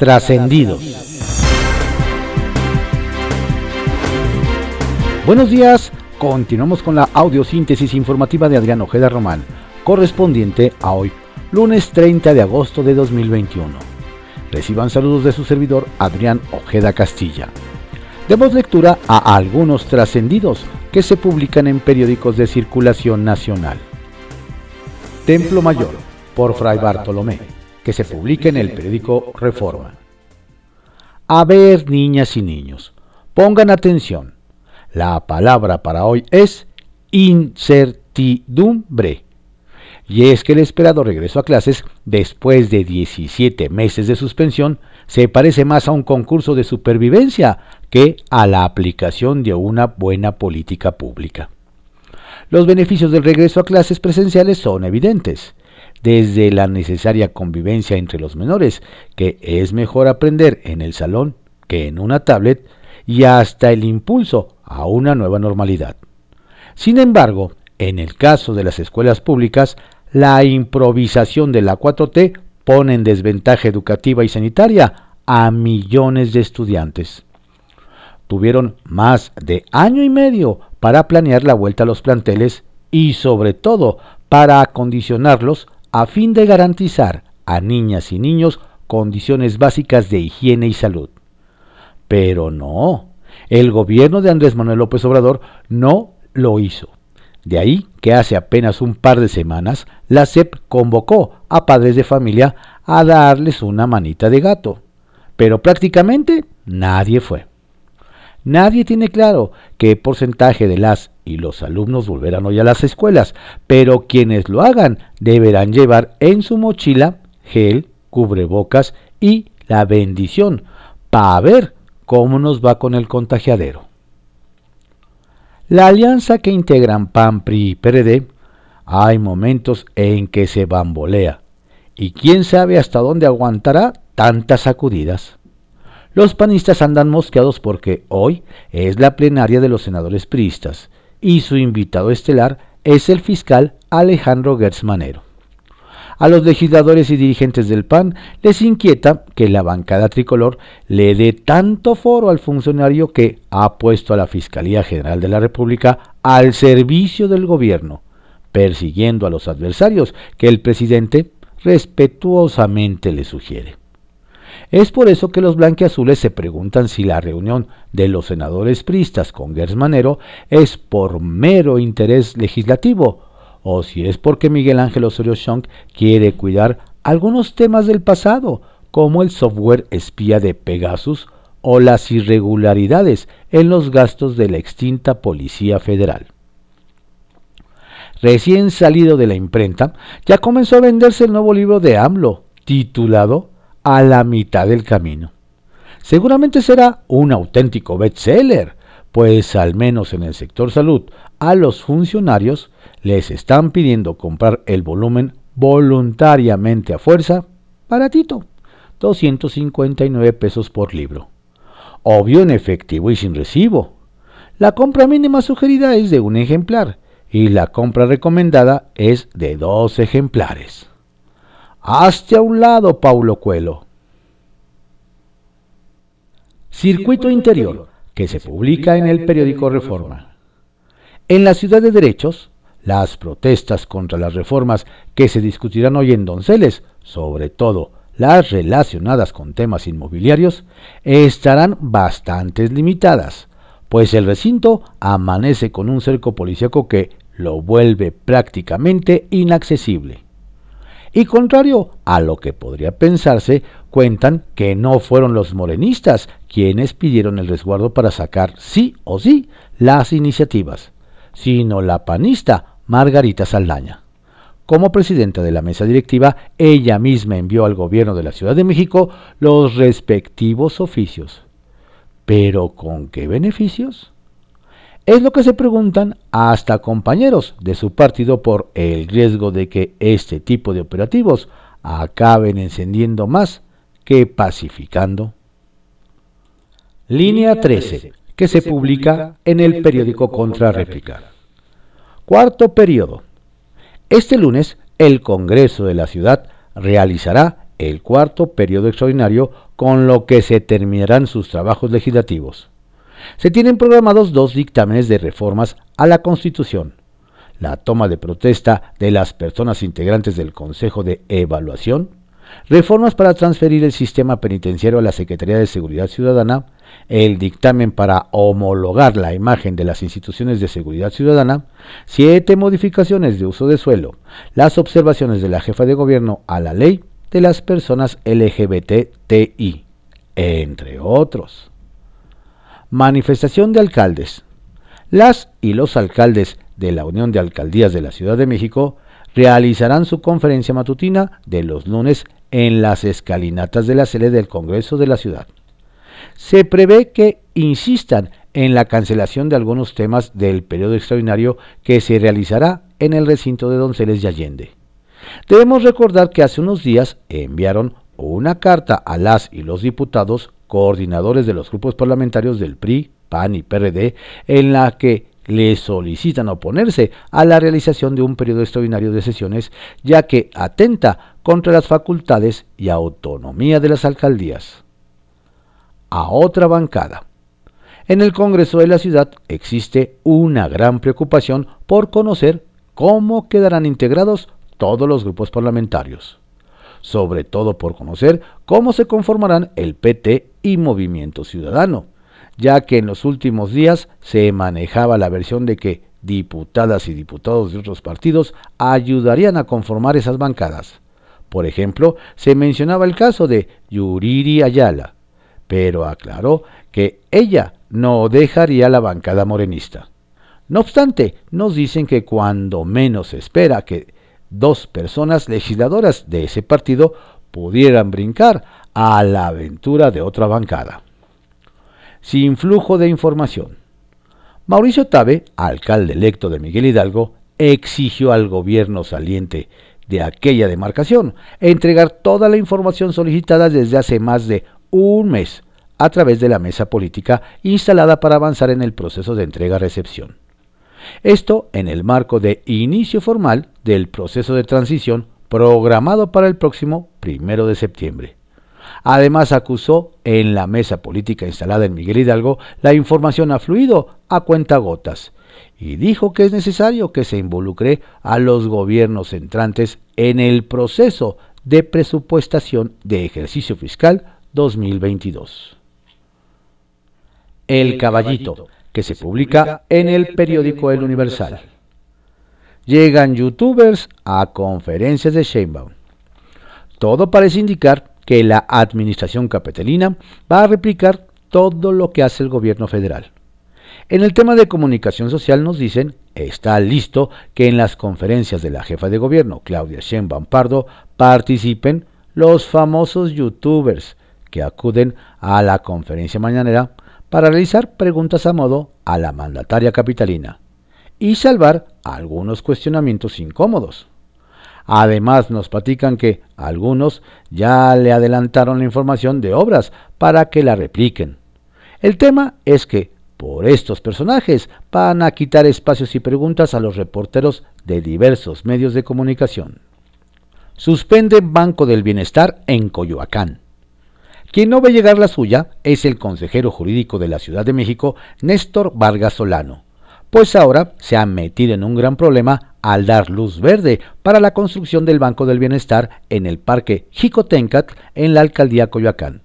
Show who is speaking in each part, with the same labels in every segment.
Speaker 1: Trascendidos. Buenos días, continuamos con la audiosíntesis informativa de Adrián Ojeda Román, correspondiente a hoy, lunes 30 de agosto de 2021. Reciban saludos de su servidor Adrián Ojeda Castilla. Demos lectura a algunos trascendidos que se publican en periódicos de circulación nacional. Templo Mayor, por Fray Bartolomé, que se publica en el periódico Reforma. A ver, niñas y niños, pongan atención. La palabra para hoy es incertidumbre. Y es que el esperado regreso a clases, después de 17 meses de suspensión, se parece más a un concurso de supervivencia que a la aplicación de una buena política pública. Los beneficios del regreso a clases presenciales son evidentes, desde la necesaria convivencia entre los menores, que es mejor aprender en el salón que en una tablet, y hasta el impulso a una nueva normalidad. Sin embargo, en el caso de las escuelas públicas, la improvisación de la 4T pone en desventaja educativa y sanitaria a millones de estudiantes. Tuvieron más de año y medio para planear la vuelta a los planteles y sobre todo para acondicionarlos a fin de garantizar a niñas y niños condiciones básicas de higiene y salud. Pero no, el gobierno de Andrés Manuel López Obrador no lo hizo. De ahí que hace apenas un par de semanas la SEP convocó a padres de familia a darles una manita de gato. Pero prácticamente nadie fue. Nadie tiene claro qué porcentaje de las y los alumnos volverán hoy a las escuelas, pero quienes lo hagan deberán llevar en su mochila gel, cubrebocas y la bendición para ver cómo nos va con el contagiadero. La alianza que integran PAN, PRI y PRD, hay momentos en que se bambolea, y quién sabe hasta dónde aguantará tantas sacudidas. Los panistas andan mosqueados porque hoy es la plenaria de los senadores priistas y su invitado estelar es el fiscal Alejandro Gertz Manero. A los legisladores y dirigentes del PAN les inquieta que la bancada tricolor le dé tanto foro al funcionario que ha puesto a la Fiscalía General de la República al servicio del gobierno, persiguiendo a los adversarios que el presidente respetuosamente le sugiere. Es por eso que los blanquiazules se preguntan si la reunión de los senadores pristas con Gersmanero es por mero interés legislativo o si es porque Miguel Ángel Osorio Chong quiere cuidar algunos temas del pasado, como el software espía de Pegasus o las irregularidades en los gastos de la extinta Policía Federal. Recién salido de la imprenta, ya comenzó a venderse el nuevo libro de AMLO, titulado a la mitad del camino. Seguramente será un auténtico bestseller, pues al menos en el sector salud a los funcionarios les están pidiendo comprar el volumen voluntariamente a fuerza, baratito, 259 pesos por libro. Obvio en efectivo y sin recibo. La compra mínima sugerida es de un ejemplar y la compra recomendada es de dos ejemplares. Hazte a un lado, Paulo Cuelo. Circuito Interior, que se publica en el periódico Reforma. En la ciudad de Derechos, las protestas contra las reformas que se discutirán hoy en Donceles, sobre todo las relacionadas con temas inmobiliarios, estarán bastante limitadas, pues el recinto amanece con un cerco policíaco que lo vuelve prácticamente inaccesible. Y contrario a lo que podría pensarse, cuentan que no fueron los morenistas quienes pidieron el resguardo para sacar sí o sí las iniciativas, sino la panista Margarita Saldaña. Como presidenta de la mesa directiva, ella misma envió al gobierno de la Ciudad de México los respectivos oficios. ¿Pero con qué beneficios? Es lo que se preguntan hasta compañeros de su partido por el riesgo de que este tipo de operativos acaben encendiendo más que pacificando. Línea 13, que se publica en el periódico Contrarréplica. Cuarto periodo. Este lunes, el Congreso de la Ciudad realizará el cuarto periodo extraordinario con lo que se terminarán sus trabajos legislativos. Se tienen programados dos dictámenes de reformas a la Constitución. La toma de protesta de las personas integrantes del Consejo de Evaluación, reformas para transferir el sistema penitenciario a la Secretaría de Seguridad Ciudadana, el dictamen para homologar la imagen de las instituciones de seguridad ciudadana, siete modificaciones de uso de suelo, las observaciones de la jefa de gobierno a la ley de las personas LGBTI, entre otros. Manifestación de alcaldes. Las y los alcaldes de la Unión de Alcaldías de la Ciudad de México realizarán su conferencia matutina de los lunes en las escalinatas de la sede del Congreso de la Ciudad. Se prevé que insistan en la cancelación de algunos temas del periodo extraordinario que se realizará en el recinto de Donceles y Allende. Debemos recordar que hace unos días enviaron una carta a las y los diputados coordinadores de los grupos parlamentarios del PRI, PAN y PRD, en la que le solicitan oponerse a la realización de un periodo extraordinario de sesiones, ya que atenta contra las facultades y autonomía de las alcaldías. A otra bancada. En el Congreso de la Ciudad existe una gran preocupación por conocer cómo quedarán integrados todos los grupos parlamentarios, sobre todo por conocer cómo se conformarán el PT y Movimiento Ciudadano, ya que en los últimos días se manejaba la versión de que diputadas y diputados de otros partidos ayudarían a conformar esas bancadas. Por ejemplo, se mencionaba el caso de Yuriri Ayala, pero aclaró que ella no dejaría la bancada morenista. No obstante, nos dicen que cuando menos espera que dos personas legisladoras de ese partido pudieran brincar a la aventura de otra bancada. Sin flujo de información. Mauricio Tabe, alcalde electo de Miguel Hidalgo, exigió al gobierno saliente de aquella demarcación entregar toda la información solicitada desde hace más de un mes a través de la mesa política instalada para avanzar en el proceso de entrega-recepción. Esto en el marco de inicio formal del proceso de transición programado para el próximo primero de septiembre. Además acusó en la mesa política instalada en Miguel Hidalgo la información ha fluido a cuentagotas y dijo que es necesario que se involucre a los gobiernos entrantes en el proceso de presupuestación de ejercicio fiscal 2022. El caballito que se publica en el periódico El Universal. Llegan youtubers a conferencias de Sheinbaum. Todo parece indicar que la administración capitalina va a replicar todo lo que hace el gobierno federal. En el tema de comunicación social nos dicen, está listo que en las conferencias de la jefa de gobierno, Claudia Sheinbaum Pardo, participen los famosos youtubers que acuden a la conferencia mañanera para realizar preguntas a modo a la mandataria capitalina y salvar algunos cuestionamientos incómodos. Además nos platican que algunos ya le adelantaron la información de obras para que la repliquen. El tema es que por estos personajes van a quitar espacios y preguntas a los reporteros de diversos medios de comunicación. Suspende Banco del Bienestar en Coyoacán. Quien no ve llegar la suya es el consejero jurídico de la Ciudad de México, Néstor Vargas Solano, pues ahora se ha metido en un gran problema al dar luz verde para la construcción del Banco del Bienestar en el Parque Jicotencat en la alcaldía Coyoacán.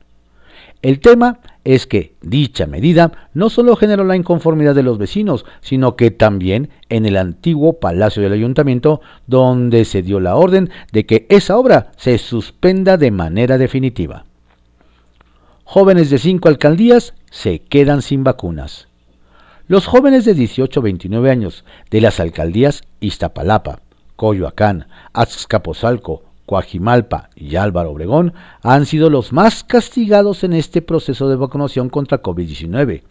Speaker 1: El tema es que dicha medida no solo generó la inconformidad de los vecinos, sino que también en el antiguo Palacio del Ayuntamiento, donde se dio la orden de que esa obra se suspenda de manera definitiva jóvenes de cinco alcaldías se quedan sin vacunas. Los jóvenes de 18 a 29 años de las alcaldías Iztapalapa, Coyoacán, Azcapotzalco, Coajimalpa y Álvaro Obregón han sido los más castigados en este proceso de vacunación contra COVID-19,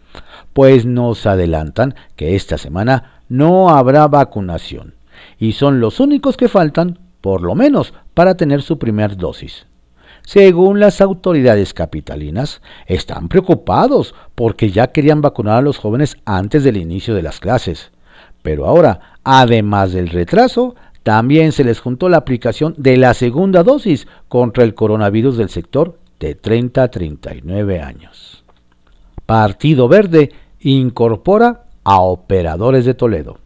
Speaker 1: pues nos adelantan que esta semana no habrá vacunación y son los únicos que faltan, por lo menos, para tener su primer dosis. Según las autoridades capitalinas, están preocupados porque ya querían vacunar a los jóvenes antes del inicio de las clases. Pero ahora, además del retraso, también se les juntó la aplicación de la segunda dosis contra el coronavirus del sector de 30 a 39 años. Partido Verde incorpora a operadores de Toledo.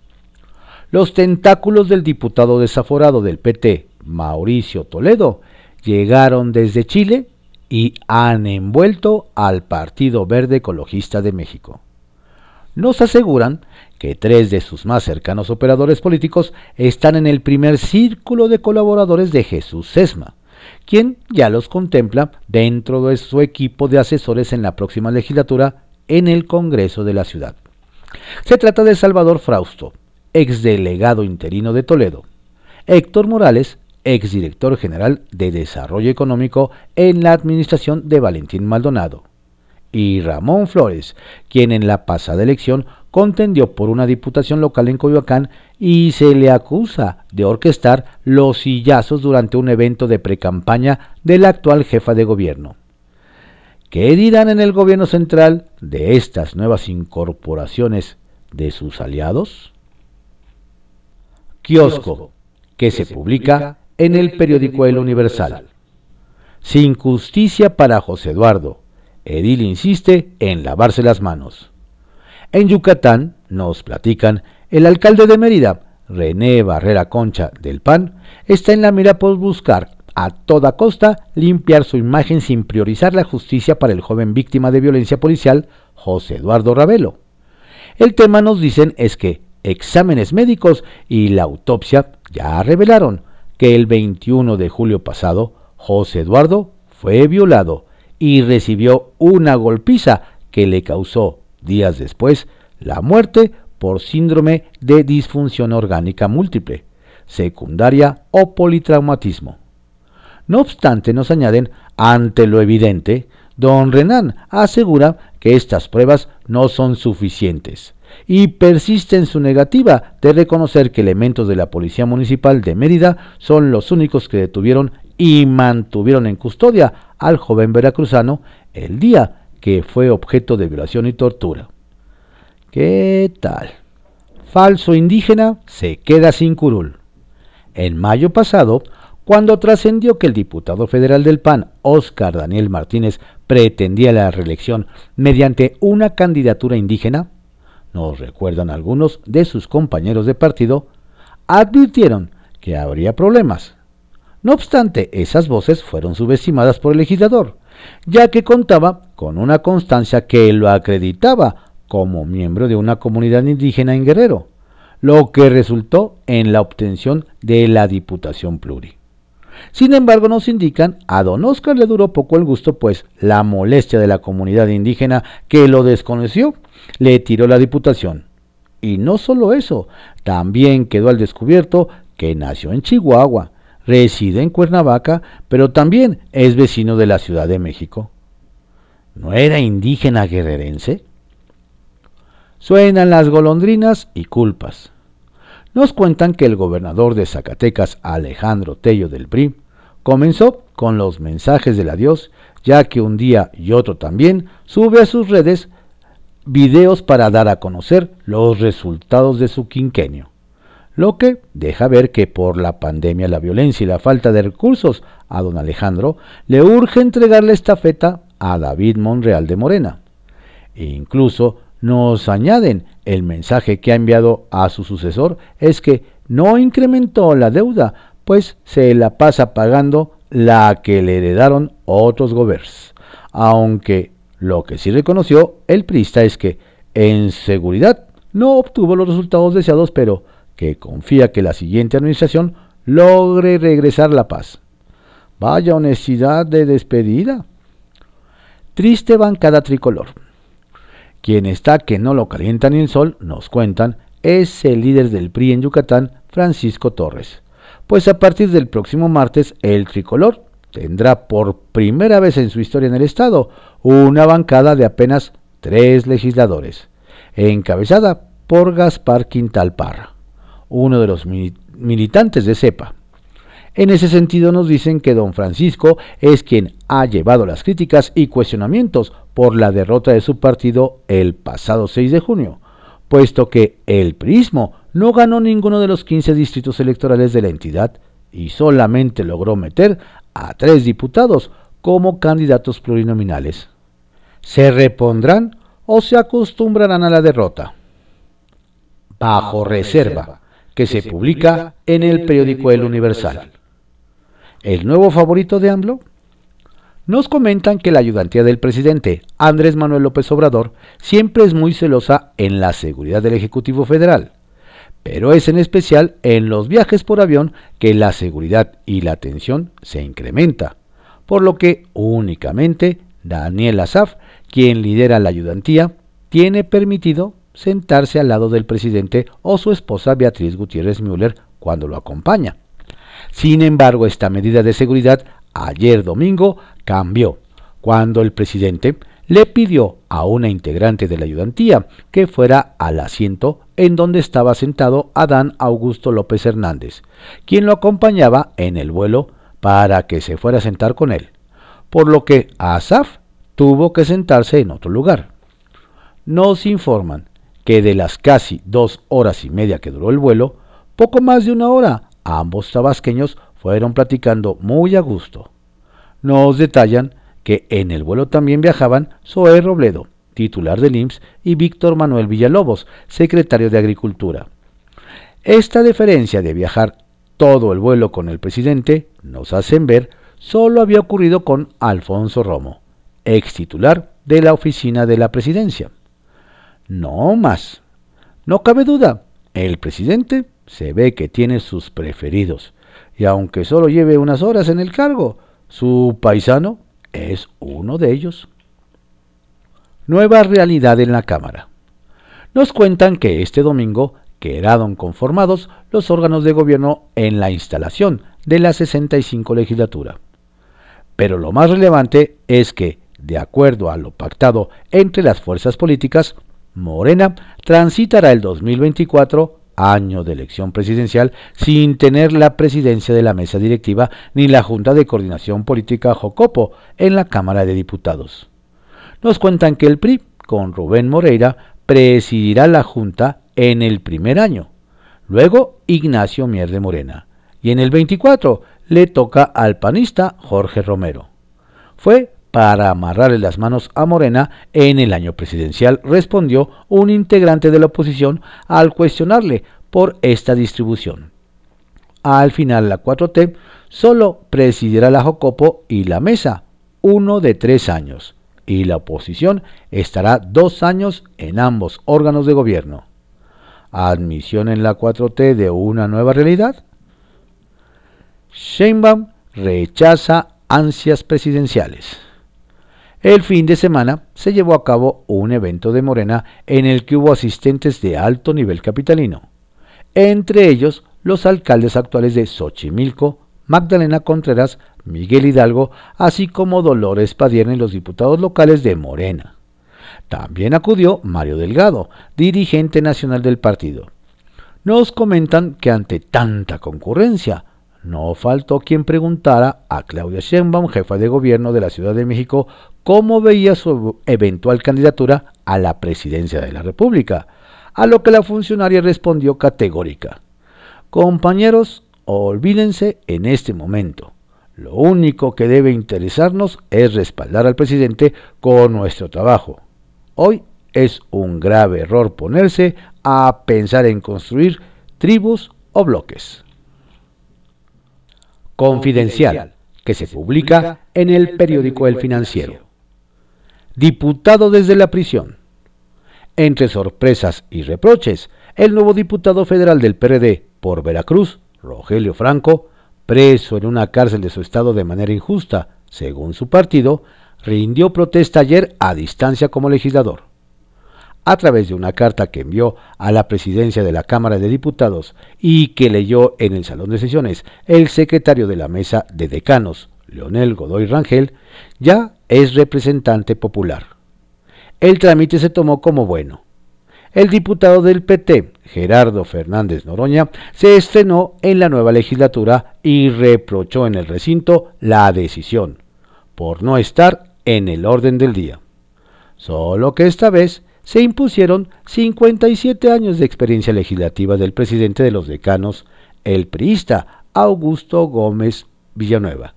Speaker 1: Los tentáculos del diputado desaforado del PT, Mauricio Toledo, llegaron desde Chile y han envuelto al Partido Verde Ecologista de México. Nos aseguran que tres de sus más cercanos operadores políticos están en el primer círculo de colaboradores de Jesús Sesma, quien ya los contempla dentro de su equipo de asesores en la próxima legislatura en el Congreso de la ciudad. Se trata de Salvador Frausto, exdelegado interino de Toledo, Héctor Morales, exdirector general de Desarrollo Económico en la administración de Valentín Maldonado, y Ramón Flores, quien en la pasada elección contendió por una diputación local en Coyoacán y se le acusa de orquestar los sillazos durante un evento de precampaña de la actual jefa de gobierno. ¿Qué dirán en el gobierno central de estas nuevas incorporaciones de sus aliados? Kiosco, que se publica en el periódico El Universal. Sin justicia para José Eduardo, Edil insiste en lavarse las manos. En Yucatán, nos platican, el alcalde de Mérida, René Barrera Concha del PAN, está en la mira por buscar a toda costa limpiar su imagen sin priorizar la justicia para el joven víctima de violencia policial, José Eduardo Ravelo. El tema nos dicen es que exámenes médicos y la autopsia ya revelaron que el 21 de julio pasado José Eduardo fue violado y recibió una golpiza que le causó días después la muerte por síndrome de disfunción orgánica múltiple, secundaria o politraumatismo. No obstante, nos añaden, ante lo evidente, don Renan asegura que estas pruebas no son suficientes y persiste en su negativa de reconocer que elementos de la Policía Municipal de Mérida son los únicos que detuvieron y mantuvieron en custodia al joven veracruzano el día que fue objeto de violación y tortura. ¿Qué tal? Falso indígena se queda sin curul. En mayo pasado, cuando trascendió que el diputado federal del PAN, Óscar Daniel Martínez, pretendía la reelección mediante una candidatura indígena, nos recuerdan algunos de sus compañeros de partido, advirtieron que habría problemas. No obstante, esas voces fueron subestimadas por el legislador, ya que contaba con una constancia que lo acreditaba como miembro de una comunidad indígena en Guerrero, lo que resultó en la obtención de la Diputación Pluri. Sin embargo, nos indican, a don Oscar le duró poco el gusto, pues la molestia de la comunidad indígena que lo desconoció le tiró la diputación. Y no solo eso, también quedó al descubierto que nació en Chihuahua, reside en Cuernavaca, pero también es vecino de la Ciudad de México. ¿No era indígena guerrerense? Suenan las golondrinas y culpas. Nos cuentan que el gobernador de Zacatecas, Alejandro Tello del PRI, comenzó con los mensajes del adiós, ya que un día y otro también sube a sus redes videos para dar a conocer los resultados de su quinquenio lo que deja ver que por la pandemia, la violencia y la falta de recursos a don Alejandro le urge entregarle esta feta a David Monreal de Morena. E incluso nos añaden el mensaje que ha enviado a su sucesor es que no incrementó la deuda, pues se la pasa pagando la que le heredaron otros gobiernos. Aunque lo que sí reconoció el prista es que en seguridad no obtuvo los resultados deseados, pero que confía que la siguiente administración logre regresar la paz. Vaya honestidad de despedida. Triste bancada tricolor. Quien está que no lo calienta ni el sol, nos cuentan, es el líder del PRI en Yucatán, Francisco Torres. Pues a partir del próximo martes, el tricolor tendrá por primera vez en su historia en el Estado una bancada de apenas tres legisladores, encabezada por Gaspar Quintal Parra uno de los militantes de CEPA. En ese sentido nos dicen que don Francisco es quien ha llevado las críticas y cuestionamientos por la derrota de su partido el pasado 6 de junio, puesto que el prismo no ganó ninguno de los 15 distritos electorales de la entidad y solamente logró meter a tres diputados como candidatos plurinominales. ¿Se repondrán o se acostumbrarán a la derrota? Bajo reserva, que se publica en el periódico El Universal. ¿El nuevo favorito de AMLO? Nos comentan que la ayudantía del presidente, Andrés Manuel López Obrador, siempre es muy celosa en la seguridad del Ejecutivo Federal, pero es en especial en los viajes por avión que la seguridad y la atención se incrementa, por lo que únicamente Daniel Azaf, quien lidera la ayudantía, tiene permitido sentarse al lado del presidente o su esposa Beatriz Gutiérrez Müller cuando lo acompaña. Sin embargo, esta medida de seguridad ayer domingo cambió cuando el presidente le pidió a una integrante de la ayudantía que fuera al asiento en donde estaba sentado Adán Augusto López Hernández, quien lo acompañaba en el vuelo para que se fuera a sentar con él, por lo que Asaf tuvo que sentarse en otro lugar. Nos informan que de las casi dos horas y media que duró el vuelo, poco más de una hora, ambos tabasqueños fueron platicando muy a gusto. Nos detallan que en el vuelo también viajaban Zoé Robledo, titular del IMSS, y Víctor Manuel Villalobos, secretario de Agricultura. Esta diferencia de viajar todo el vuelo con el presidente, nos hacen ver, solo había ocurrido con Alfonso Romo, ex titular de la oficina de la presidencia. No más. No cabe duda, el presidente se ve que tiene sus preferidos, y aunque solo lleve unas horas en el cargo, su paisano es uno de ellos. Nueva realidad en la Cámara. Nos cuentan que este domingo quedaron conformados los órganos de gobierno en la instalación de la 65 legislatura. Pero lo más relevante es que, de acuerdo a lo pactado entre las fuerzas políticas, Morena transitará el 2024 año de elección presidencial sin tener la presidencia de la mesa directiva ni la Junta de Coordinación Política Jocopo en la Cámara de Diputados. Nos cuentan que el PRI, con Rubén Moreira, presidirá la Junta en el primer año, luego Ignacio Mier de Morena, y en el 24 le toca al panista Jorge Romero. Fue para amarrarle las manos a Morena en el año presidencial, respondió un integrante de la oposición al cuestionarle por esta distribución. Al final la 4T solo presidirá la Jocopo y la mesa, uno de tres años, y la oposición estará dos años en ambos órganos de gobierno. ¿Admisión en la 4T de una nueva realidad? Sheinbaum rechaza ansias presidenciales. El fin de semana se llevó a cabo un evento de Morena en el que hubo asistentes de alto nivel capitalino, entre ellos los alcaldes actuales de Xochimilco, Magdalena Contreras, Miguel Hidalgo, así como Dolores Padierna y los diputados locales de Morena. También acudió Mario Delgado, dirigente nacional del partido. Nos comentan que ante tanta concurrencia, no faltó quien preguntara a Claudia Sheinbaum, jefa de gobierno de la Ciudad de México, cómo veía su eventual candidatura a la presidencia de la República, a lo que la funcionaria respondió categórica. Compañeros, olvídense en este momento. Lo único que debe interesarnos es respaldar al presidente con nuestro trabajo. Hoy es un grave error ponerse a pensar en construir tribus o bloques. Confidencial, que se publica en el periódico El Financiero diputado desde la prisión. Entre sorpresas y reproches, el nuevo diputado federal del PRD por Veracruz, Rogelio Franco, preso en una cárcel de su estado de manera injusta, según su partido, rindió protesta ayer a distancia como legislador. A través de una carta que envió a la presidencia de la Cámara de Diputados y que leyó en el Salón de Sesiones el secretario de la Mesa de Decanos, Leonel Godoy Rangel, ya es representante popular. El trámite se tomó como bueno. El diputado del PT, Gerardo Fernández Noroña, se estrenó en la nueva legislatura y reprochó en el recinto la decisión, por no estar en el orden del día. Solo que esta vez se impusieron 57 años de experiencia legislativa del presidente de los decanos, el priista Augusto Gómez Villanueva,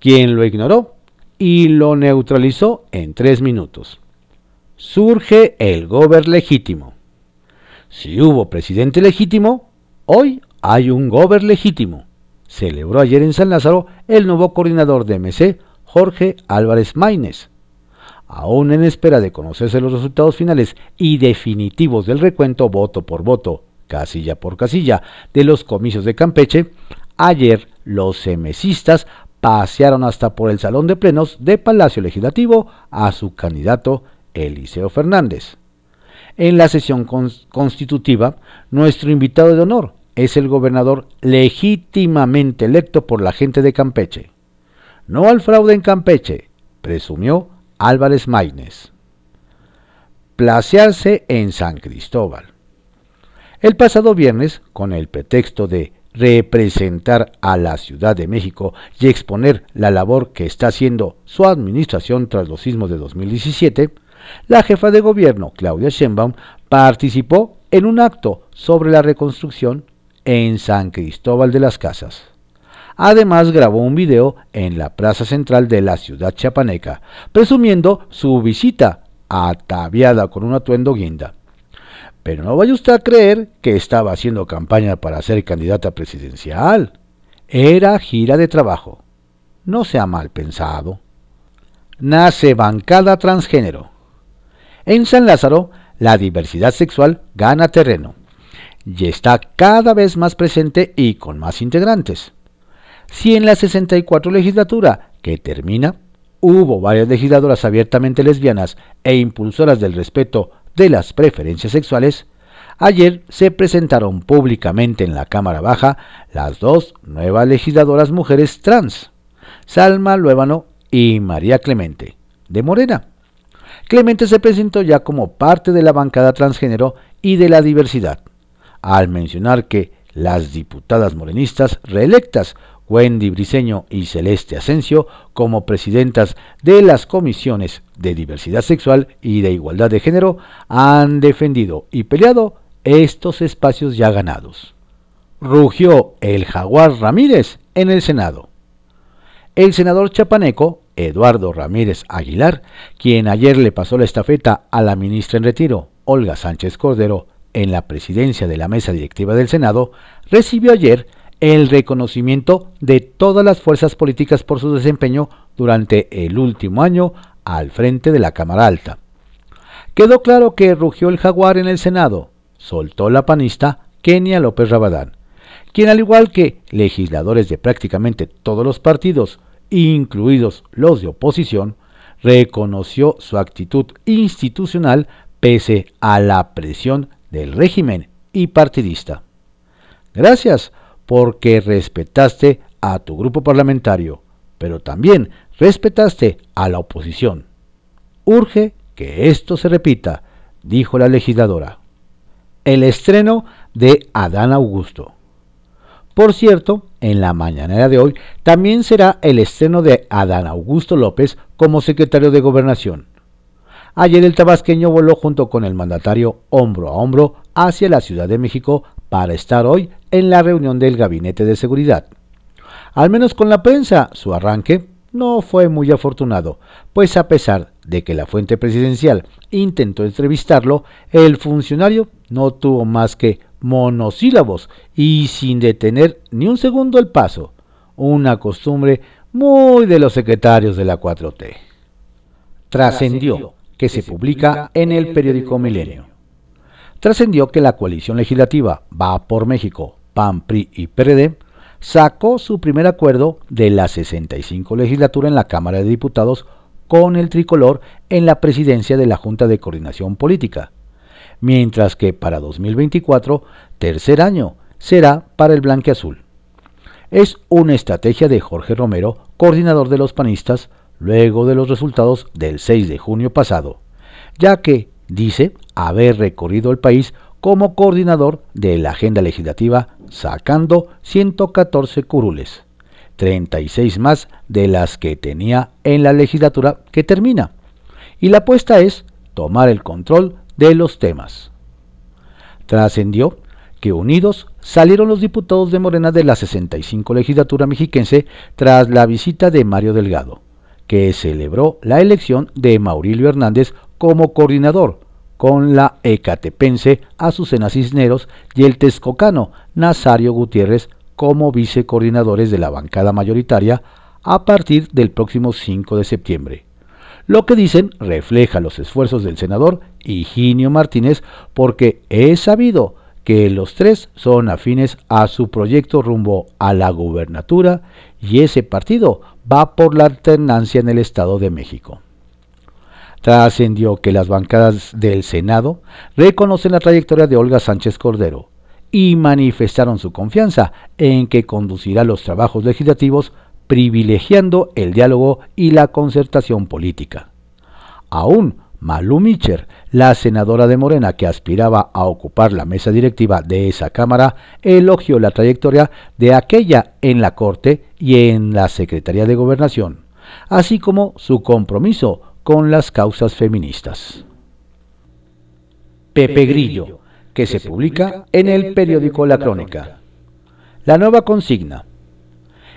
Speaker 1: quien lo ignoró y lo neutralizó en tres minutos. Surge el gobierno legítimo. Si hubo presidente legítimo, hoy hay un gobierno legítimo. Celebró ayer en San Lázaro el nuevo coordinador de MC, Jorge Álvarez Maínez. Aún en espera de conocerse los resultados finales y definitivos del recuento voto por voto, casilla por casilla, de los comicios de Campeche, ayer los semesistas pasearon hasta por el salón de plenos de Palacio Legislativo a su candidato Eliseo Fernández. En la sesión constitutiva, nuestro invitado de honor es el gobernador legítimamente electo por la gente de Campeche. No al fraude en Campeche, presumió Álvarez Maínez. Placearse en San Cristóbal. El pasado viernes, con el pretexto de representar a la Ciudad de México y exponer la labor que está haciendo su administración tras los sismos de 2017, la jefa de gobierno, Claudia Sheinbaum, participó en un acto sobre la reconstrucción en San Cristóbal de las Casas. Además grabó un video en la plaza central de la ciudad chapaneca, presumiendo su visita ataviada con un atuendo guinda. Pero no vaya usted a creer que estaba haciendo campaña para ser candidata presidencial. Era gira de trabajo. No sea mal pensado. Nace bancada transgénero. En San Lázaro, la diversidad sexual gana terreno y está cada vez más presente y con más integrantes. Si en la 64 legislatura que termina hubo varias legisladoras abiertamente lesbianas e impulsoras del respeto de las preferencias sexuales, ayer se presentaron públicamente en la Cámara Baja las dos nuevas legisladoras mujeres trans, Salma Luébano y María Clemente, de Morena. Clemente se presentó ya como parte de la bancada transgénero y de la diversidad, al mencionar que las diputadas morenistas reelectas Wendy Briceño y Celeste Asensio como presidentas de las comisiones de diversidad sexual y de igualdad de género han defendido y peleado estos espacios ya ganados. Rugió el jaguar Ramírez en el Senado. El senador chapaneco Eduardo Ramírez Aguilar, quien ayer le pasó la estafeta a la ministra en retiro, Olga Sánchez Cordero, en la presidencia de la mesa directiva del Senado, recibió ayer el reconocimiento de todas las fuerzas políticas por su desempeño durante el último año al frente de la Cámara Alta. Quedó claro que rugió el jaguar en el Senado, soltó la panista Kenia López Rabadán, quien al igual que legisladores de prácticamente todos los partidos, incluidos los de oposición, reconoció su actitud institucional pese a la presión del régimen y partidista. Gracias porque respetaste a tu grupo parlamentario, pero también respetaste a la oposición. Urge que esto se repita, dijo la legisladora. El estreno de Adán Augusto. Por cierto, en la mañanera de hoy también será el estreno de Adán Augusto López como secretario de Gobernación. Ayer el tabasqueño voló junto con el mandatario hombro a hombro hacia la Ciudad de México para estar hoy en la reunión del Gabinete de Seguridad. Al menos con la prensa, su arranque no fue muy afortunado, pues a pesar de que la fuente presidencial intentó entrevistarlo, el funcionario no tuvo más que monosílabos y sin detener ni un segundo el paso, una costumbre muy de los secretarios de la 4T. Trascendió que se publica en el periódico Milenio. Trascendió que la coalición legislativa Va por México, PAN, PRI y PRD sacó su primer acuerdo de la 65 legislatura en la Cámara de Diputados con el tricolor en la presidencia de la Junta de Coordinación Política, mientras que para 2024, tercer año, será para el blanqueazul. Es una estrategia de Jorge Romero, coordinador de los panistas, luego de los resultados del 6 de junio pasado, ya que dice haber recorrido el país como coordinador de la agenda legislativa sacando 114 curules, 36 más de las que tenía en la legislatura que termina. Y la apuesta es tomar el control de los temas. Trascendió que unidos salieron los diputados de Morena de la 65 legislatura mexiquense tras la visita de Mario Delgado, que celebró la elección de Maurilio Hernández como coordinador, con la ecatepense Azucena Cisneros y el texcocano Nazario Gutiérrez como vicecoordinadores de la bancada mayoritaria a partir del próximo 5 de septiembre. Lo que dicen refleja los esfuerzos del senador Higinio Martínez porque es sabido que los tres son afines a su proyecto rumbo a la gubernatura y ese partido va por la alternancia en el Estado de México. Trascendió que las bancadas del Senado reconocen la trayectoria de Olga Sánchez Cordero y manifestaron su confianza en que conducirá los trabajos legislativos privilegiando el diálogo y la concertación política. Aún Malu Micher, la senadora de Morena que aspiraba a ocupar la mesa directiva de esa Cámara, elogió la trayectoria de aquella en la Corte y en la Secretaría de Gobernación, así como su compromiso con las causas feministas. Pepe Grillo, que se publica en el periódico La Crónica. La nueva consigna.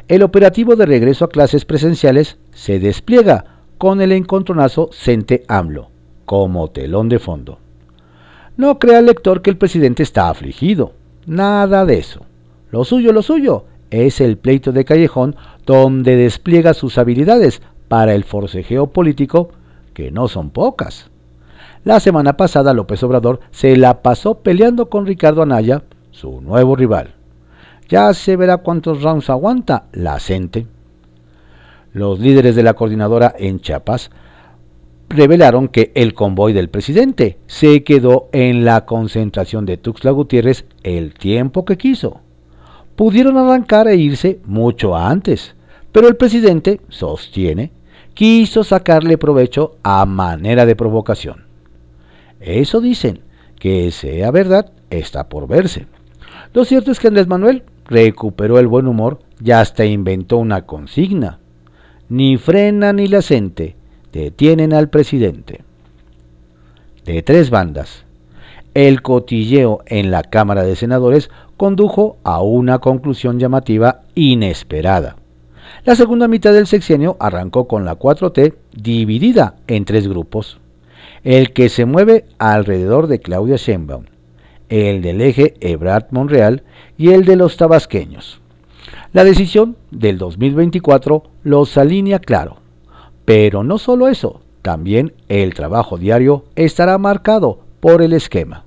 Speaker 1: El operativo de regreso a clases presenciales se despliega con el encontronazo Cente AMLO como telón de fondo. No crea el lector que el presidente está afligido. Nada de eso. Lo suyo, lo suyo, es el pleito de callejón donde despliega sus habilidades para el forcejeo político, que no son pocas. La semana pasada López Obrador se la pasó peleando con Ricardo Anaya, su nuevo rival. Ya se verá cuántos rounds aguanta la gente. Los líderes de la coordinadora en Chiapas revelaron que el convoy del presidente se quedó en la concentración de Tuxtla Gutiérrez el tiempo que quiso. Pudieron arrancar e irse mucho antes, pero el presidente, sostiene, quiso sacarle provecho a manera de provocación. Eso dicen, que sea verdad está por verse. Lo cierto es que Andrés Manuel recuperó el buen humor y hasta inventó una consigna. Ni frena ni la sente, detienen al presidente. De tres bandas. El cotilleo en la Cámara de Senadores condujo a una conclusión llamativa inesperada. La segunda mitad del sexenio arrancó con la 4T dividida en tres grupos. El que se mueve alrededor de Claudia Sheinbaum, el del eje Ebrard Monreal y el de los tabasqueños. La decisión del 2024 los alinea claro. Pero no solo eso, también el trabajo diario estará marcado por el esquema.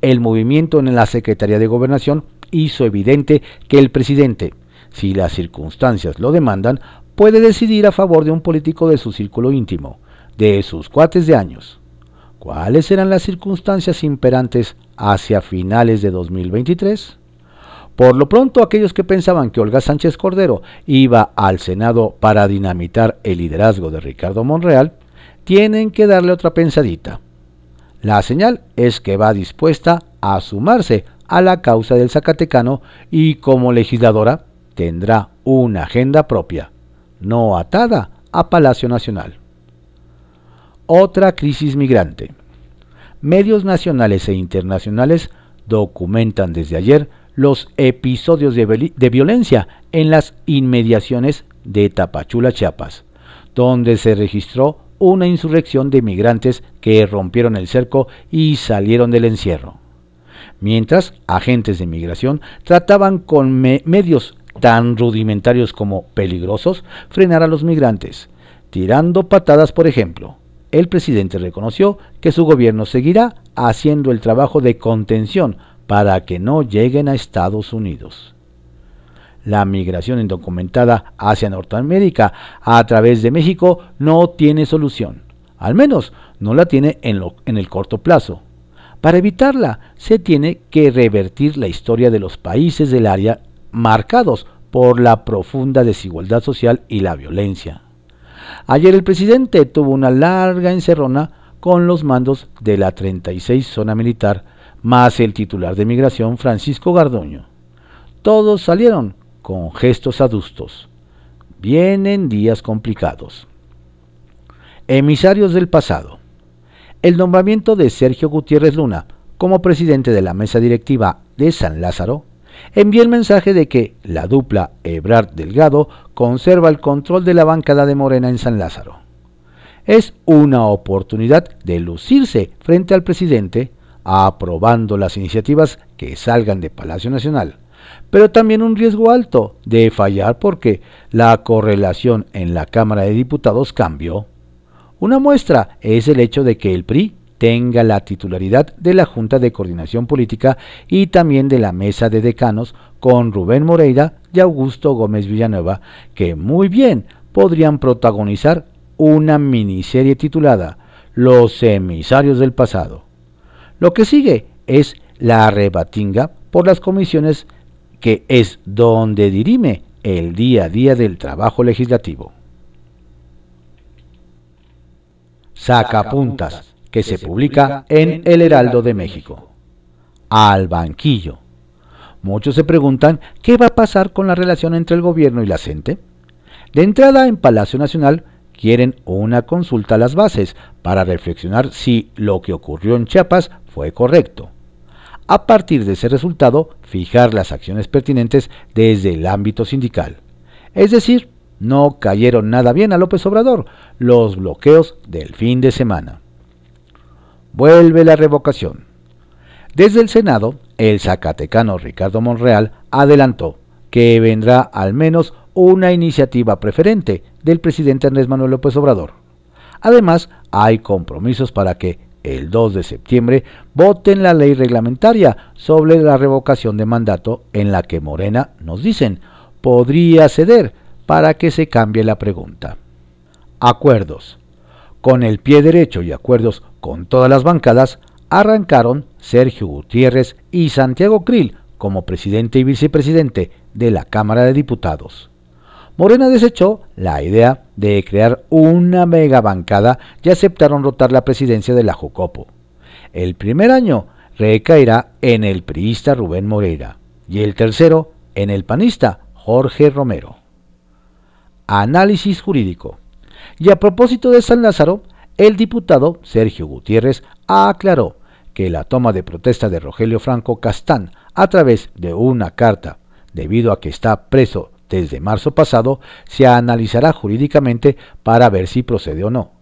Speaker 1: El movimiento en la Secretaría de Gobernación hizo evidente que el presidente, si las circunstancias lo demandan, puede decidir a favor de un político de su círculo íntimo, de sus cuates de años. ¿Cuáles serán las circunstancias imperantes hacia finales de 2023? Por lo pronto, aquellos que pensaban que Olga Sánchez Cordero iba al Senado para dinamitar el liderazgo de Ricardo Monreal, tienen que darle otra pensadita. La señal es que va dispuesta a sumarse a la causa del Zacatecano y como legisladora tendrá una agenda propia, no atada a Palacio Nacional. Otra crisis migrante. Medios nacionales e internacionales documentan desde ayer los episodios de, violencia en las inmediaciones de Tapachula, Chiapas, donde se registró una insurrección de migrantes que rompieron el cerco y salieron del encierro. Mientras, agentes de migración trataban con medios tan rudimentarios como peligrosos frenar a los migrantes, tirando patadas, por ejemplo. El presidente reconoció que su gobierno seguirá haciendo el trabajo de contención para que no lleguen a Estados Unidos. La migración indocumentada hacia Norteamérica a través de México no tiene solución, al menos no la tiene en, en el corto plazo. Para evitarla, se tiene que revertir la historia de los países del área marcados por la profunda desigualdad social y la violencia. Ayer el presidente tuvo una larga encerrona con los mandos de la 36 zona militar más el titular de migración Francisco Gardoño. Todos salieron con gestos adustos. Vienen días complicados. Emisarios del pasado. el nombramiento de Sergio Gutiérrez Luna como presidente de la mesa directiva de San Lázaro envía el mensaje de que la dupla Ebrard Delgado conserva el control de la bancada de Morena en San Lázaro. Es una oportunidad de lucirse frente al presidente, aprobando las iniciativas que salgan de Palacio Nacional, pero también un riesgo alto de fallar porque la correlación en la Cámara de Diputados cambió. Una muestra es el hecho de que el PRI tenga la titularidad de la Junta de Coordinación Política y también de la Mesa de Decanos con Rubén Moreira y Augusto Gómez Villanueva, que muy bien podrían protagonizar una miniserie titulada Los emisarios del pasado. Lo que sigue es la rebatinga por las comisiones que es donde dirime el día a día del trabajo legislativo. Sacapuntas que se publica en El Heraldo de México. Al banquillo. Muchos se preguntan qué va a pasar con la relación entre el gobierno y la gente. De entrada en Palacio Nacional quieren una consulta a las bases para reflexionar si lo que ocurrió en Chiapas fue correcto. A partir de ese resultado, fijar las acciones pertinentes desde el ámbito sindical. Es decir, no cayeron nada bien a López Obrador los bloqueos del fin de semana. Vuelve la revocación. Desde el Senado, el zacatecano Ricardo Monreal adelantó que vendrá al menos una iniciativa preferente del presidente Andrés Manuel López Obrador. Además, hay compromisos para que el 2 de septiembre voten la ley reglamentaria sobre la revocación de mandato en la que Morena, nos dicen, podría ceder para que se cambie la pregunta. Acuerdos. Con el pie derecho y acuerdos con todas las bancadas, arrancaron Sergio Gutiérrez y Santiago Krill como presidente y vicepresidente de la Cámara de Diputados. Morena desechó la idea de crear una mega bancada y aceptaron rotar la presidencia de la Jocopo. El primer año recaerá en el priista Rubén Moreira y el tercero en el panista Jorge Romero. Análisis jurídico. Y a propósito de San Lázaro, el diputado Sergio Gutiérrez aclaró que la toma de protesta de Rogelio Franco Castán a través de una carta, debido a que está preso desde marzo pasado, se analizará jurídicamente para ver si procede o no.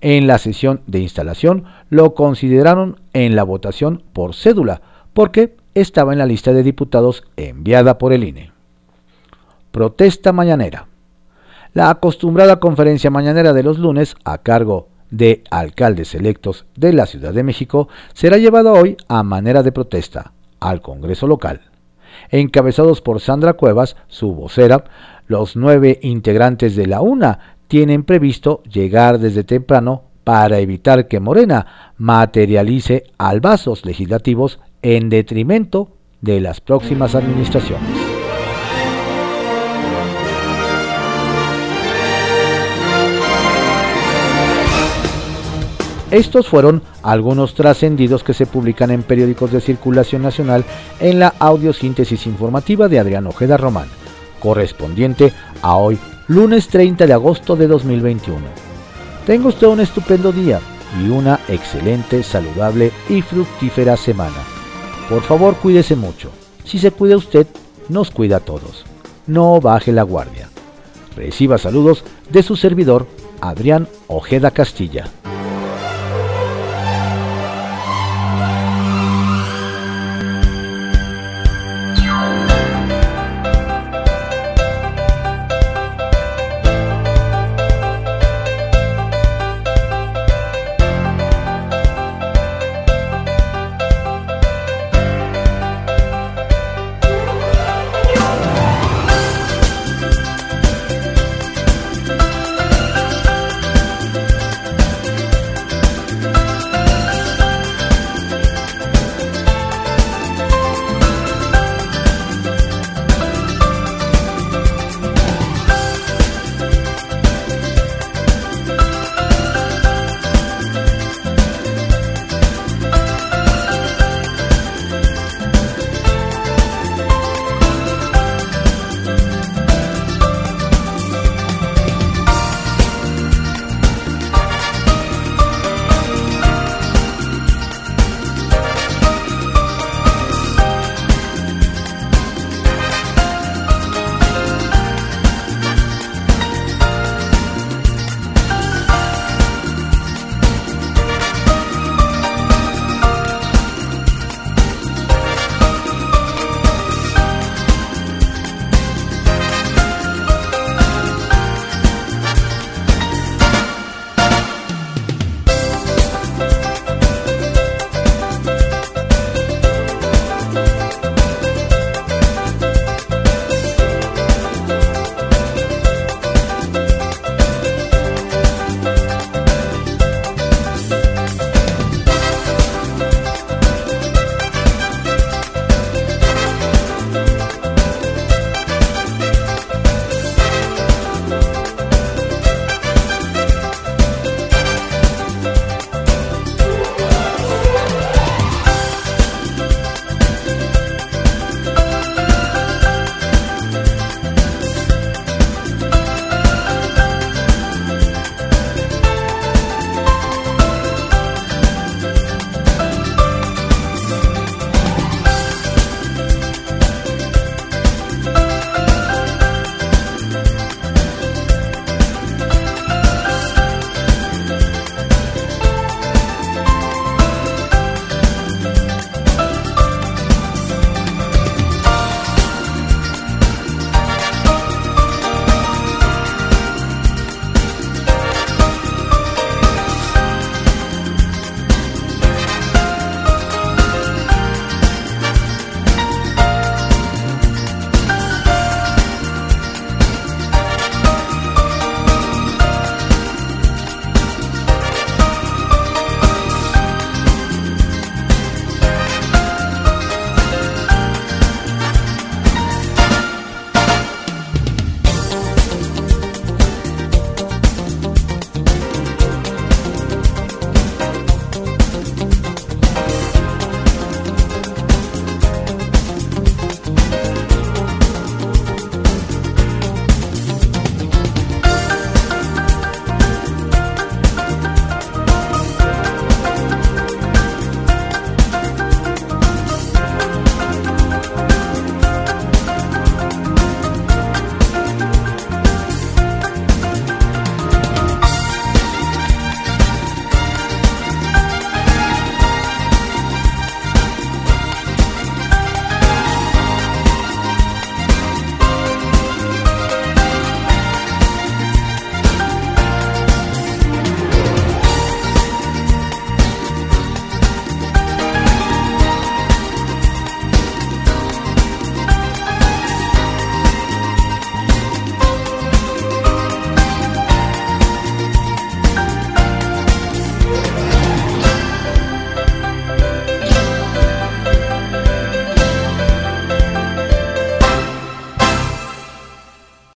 Speaker 1: En la sesión de instalación lo consideraron en la votación por cédula, porque estaba en la lista de diputados enviada por el INE. Protesta mañanera. La acostumbrada conferencia mañanera de los lunes, a cargo de alcaldes electos de la Ciudad de México, será llevada hoy a manera de protesta al Congreso local. Encabezados por Sandra Cuevas, su vocera, los nueve integrantes de la UNA tienen previsto llegar desde temprano para evitar que Morena materialice albazos legislativos en detrimento de las próximas administraciones. Estos fueron algunos trascendidos que se publican en periódicos de circulación nacional en la audiosíntesis informativa de Adrián Ojeda Román, correspondiente a hoy, lunes 30 de agosto de 2021. Tenga usted un estupendo día y una excelente, saludable y fructífera semana. Por favor, cuídese mucho. Si se cuida usted, nos cuida a todos. No baje la guardia. Reciba saludos de su servidor, Adrián Ojeda Castilla.